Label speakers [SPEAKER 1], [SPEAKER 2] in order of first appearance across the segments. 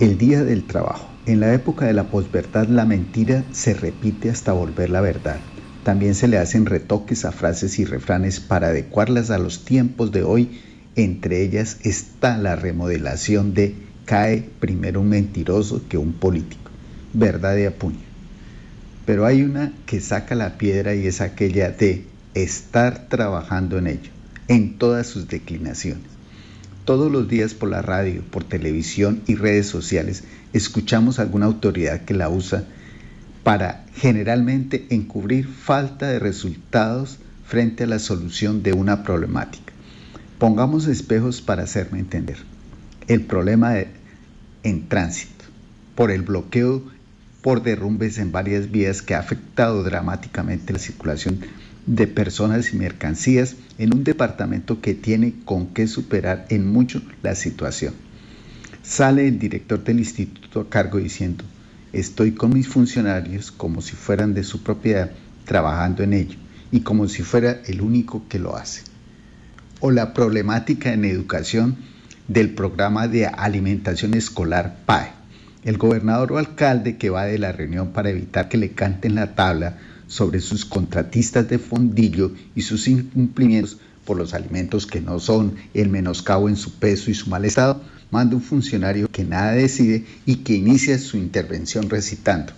[SPEAKER 1] El día del trabajo. En la época de la posverdad la mentira se repite hasta volver la verdad. También se le hacen retoques a frases y refranes para adecuarlas a los tiempos de hoy. Entre ellas está la remodelación de cae primero un mentiroso que un político. Verdad de apuño. Pero hay una que saca la piedra y es aquella de estar trabajando en ello, en todas sus declinaciones. Todos los días por la radio, por televisión y redes sociales escuchamos alguna autoridad que la usa para generalmente encubrir falta de resultados frente a la solución de una problemática. Pongamos espejos para hacerme entender. El problema en tránsito, por el bloqueo por derrumbes en varias vías que ha afectado dramáticamente la circulación de personas y mercancías en un departamento que tiene con qué superar en mucho la situación. Sale el director del instituto a cargo diciendo, estoy con mis funcionarios como si fueran de su propiedad trabajando en ello y como si fuera el único que lo hace. O la problemática en educación del programa de alimentación escolar PAE. El gobernador o alcalde que va de la reunión para evitar que le canten la tabla sobre sus contratistas de fondillo y sus incumplimientos por los alimentos que no son, el menoscabo en su peso y su mal estado, manda un funcionario que nada decide y que inicia su intervención recitando.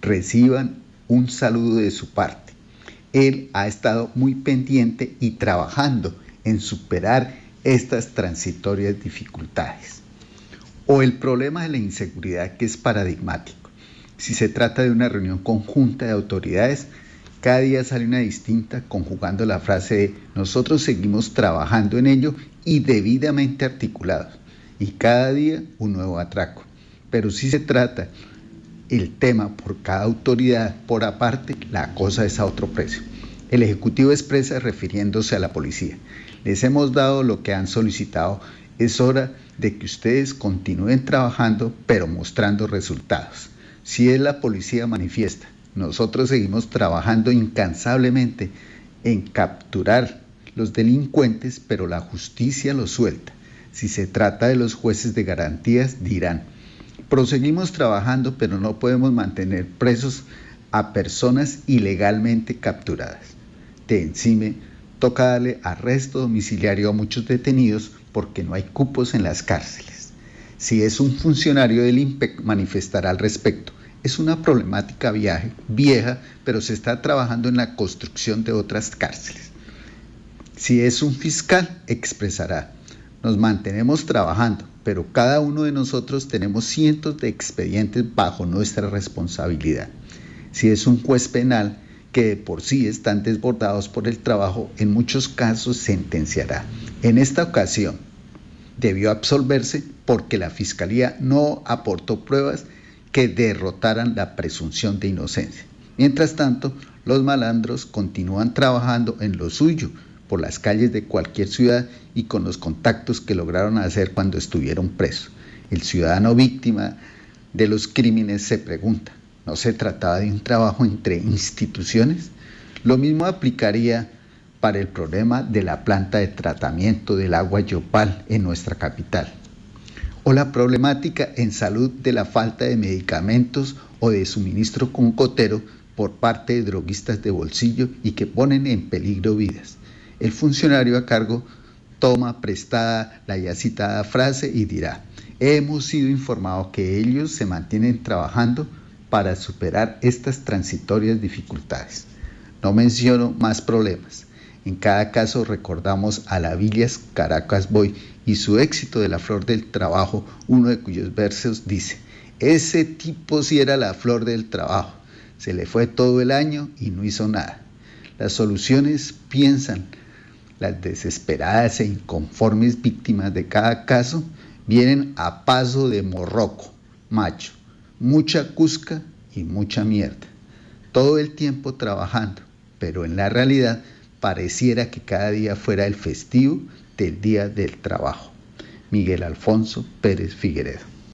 [SPEAKER 1] Reciban un saludo de su parte. Él ha estado muy pendiente y trabajando en superar estas transitorias dificultades. O el problema de la inseguridad que es paradigmático. Si se trata de una reunión conjunta de autoridades, cada día sale una distinta conjugando la frase de nosotros seguimos trabajando en ello y debidamente articulados. Y cada día un nuevo atraco. Pero si se trata el tema por cada autoridad por aparte, la cosa es a otro precio. El Ejecutivo expresa refiriéndose a la policía. Les hemos dado lo que han solicitado. Es hora de que ustedes continúen trabajando pero mostrando resultados. Si es la policía manifiesta, nosotros seguimos trabajando incansablemente en capturar los delincuentes, pero la justicia los suelta. Si se trata de los jueces de garantías, dirán, proseguimos trabajando, pero no podemos mantener presos a personas ilegalmente capturadas. De encima, toca darle arresto domiciliario a muchos detenidos porque no hay cupos en las cárceles. Si es un funcionario del INPEC, manifestará al respecto. Es una problemática viaje, vieja, pero se está trabajando en la construcción de otras cárceles. Si es un fiscal, expresará. Nos mantenemos trabajando, pero cada uno de nosotros tenemos cientos de expedientes bajo nuestra responsabilidad. Si es un juez penal, que de por sí están desbordados por el trabajo, en muchos casos sentenciará. En esta ocasión, debió absolverse porque la Fiscalía no aportó pruebas que derrotaran la presunción de inocencia. Mientras tanto, los malandros continúan trabajando en lo suyo por las calles de cualquier ciudad y con los contactos que lograron hacer cuando estuvieron presos. El ciudadano víctima de los crímenes se pregunta, ¿no se trataba de un trabajo entre instituciones? Lo mismo aplicaría para el problema de la planta de tratamiento del agua Yopal en nuestra capital, o la problemática en salud de la falta de medicamentos o de suministro con cotero por parte de droguistas de bolsillo y que ponen en peligro vidas. El funcionario a cargo toma prestada la ya citada frase y dirá, hemos sido informados que ellos se mantienen trabajando para superar estas transitorias dificultades. No menciono más problemas. En cada caso recordamos a la Villas Caracas Boy y su éxito de la flor del trabajo, uno de cuyos versos dice, ese tipo sí era la flor del trabajo, se le fue todo el año y no hizo nada. Las soluciones piensan, las desesperadas e inconformes víctimas de cada caso vienen a paso de morroco, macho, mucha cusca y mucha mierda. Todo el tiempo trabajando, pero en la realidad pareciera que cada día fuera el festivo del Día del Trabajo. Miguel Alfonso Pérez Figueredo.